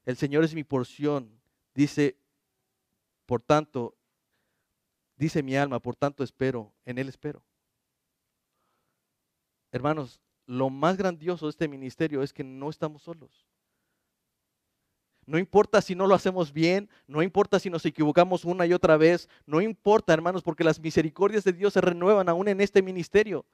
el Señor es mi porción, dice por tanto, dice mi alma, por tanto espero, en Él espero. Hermanos, lo más grandioso de este ministerio es que no estamos solos. No importa si no lo hacemos bien, no importa si nos equivocamos una y otra vez, no importa, hermanos, porque las misericordias de Dios se renuevan aún en este ministerio.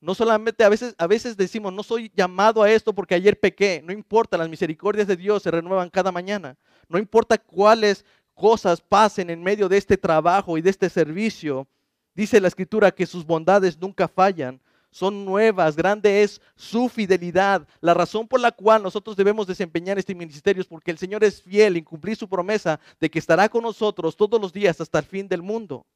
No solamente a veces, a veces decimos, no soy llamado a esto porque ayer pequé. No importa, las misericordias de Dios se renuevan cada mañana. No importa cuáles cosas pasen en medio de este trabajo y de este servicio, dice la escritura que sus bondades nunca fallan, son nuevas, grande es su fidelidad. La razón por la cual nosotros debemos desempeñar este ministerio es porque el Señor es fiel en cumplir su promesa de que estará con nosotros todos los días hasta el fin del mundo.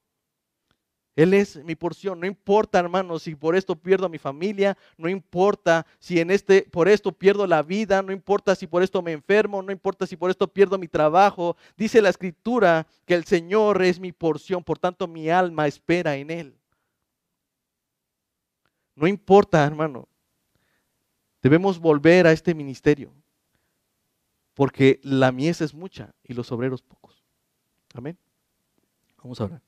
Él es mi porción. No importa, hermanos, si por esto pierdo a mi familia, no importa si en este por esto pierdo la vida, no importa si por esto me enfermo, no importa si por esto pierdo mi trabajo. Dice la escritura que el Señor es mi porción, por tanto mi alma espera en él. No importa, hermano. Debemos volver a este ministerio, porque la mies es mucha y los obreros pocos. Amén. Vamos a orar.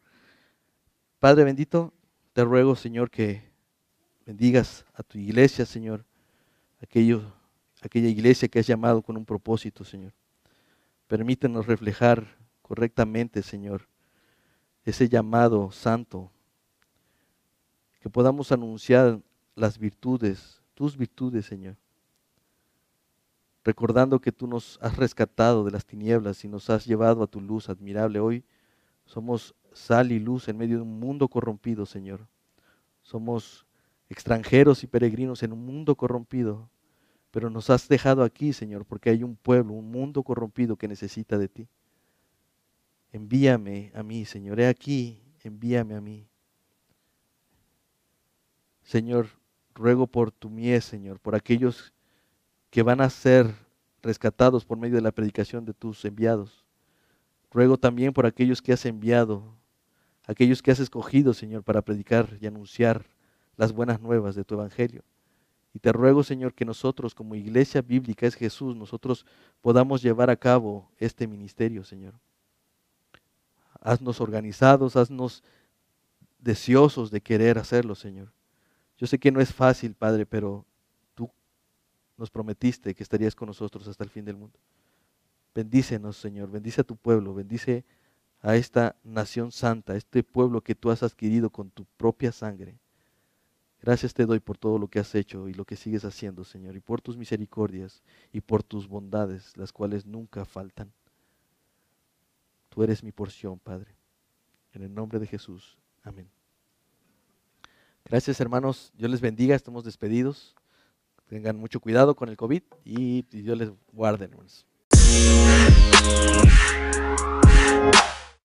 Padre bendito, te ruego, Señor, que bendigas a tu iglesia, Señor, aquello, aquella iglesia que has llamado con un propósito, Señor. Permítenos reflejar correctamente, Señor, ese llamado santo, que podamos anunciar las virtudes, tus virtudes, Señor. Recordando que tú nos has rescatado de las tinieblas y nos has llevado a tu luz admirable. Hoy somos sal y luz en medio de un mundo corrompido, Señor. Somos extranjeros y peregrinos en un mundo corrompido, pero nos has dejado aquí, Señor, porque hay un pueblo, un mundo corrompido que necesita de ti. Envíame a mí, Señor, he aquí, envíame a mí. Señor, ruego por tu mies, Señor, por aquellos que van a ser rescatados por medio de la predicación de tus enviados. Ruego también por aquellos que has enviado aquellos que has escogido, Señor, para predicar y anunciar las buenas nuevas de tu Evangelio. Y te ruego, Señor, que nosotros como iglesia bíblica es Jesús, nosotros podamos llevar a cabo este ministerio, Señor. Haznos organizados, haznos deseosos de querer hacerlo, Señor. Yo sé que no es fácil, Padre, pero tú nos prometiste que estarías con nosotros hasta el fin del mundo. Bendícenos, Señor, bendice a tu pueblo, bendice a esta nación santa, a este pueblo que tú has adquirido con tu propia sangre. Gracias te doy por todo lo que has hecho y lo que sigues haciendo, Señor, y por tus misericordias y por tus bondades, las cuales nunca faltan. Tú eres mi porción, Padre. En el nombre de Jesús. Amén. Gracias, hermanos. Dios les bendiga. Estamos despedidos. Tengan mucho cuidado con el COVID y Dios les guarde, hermanos.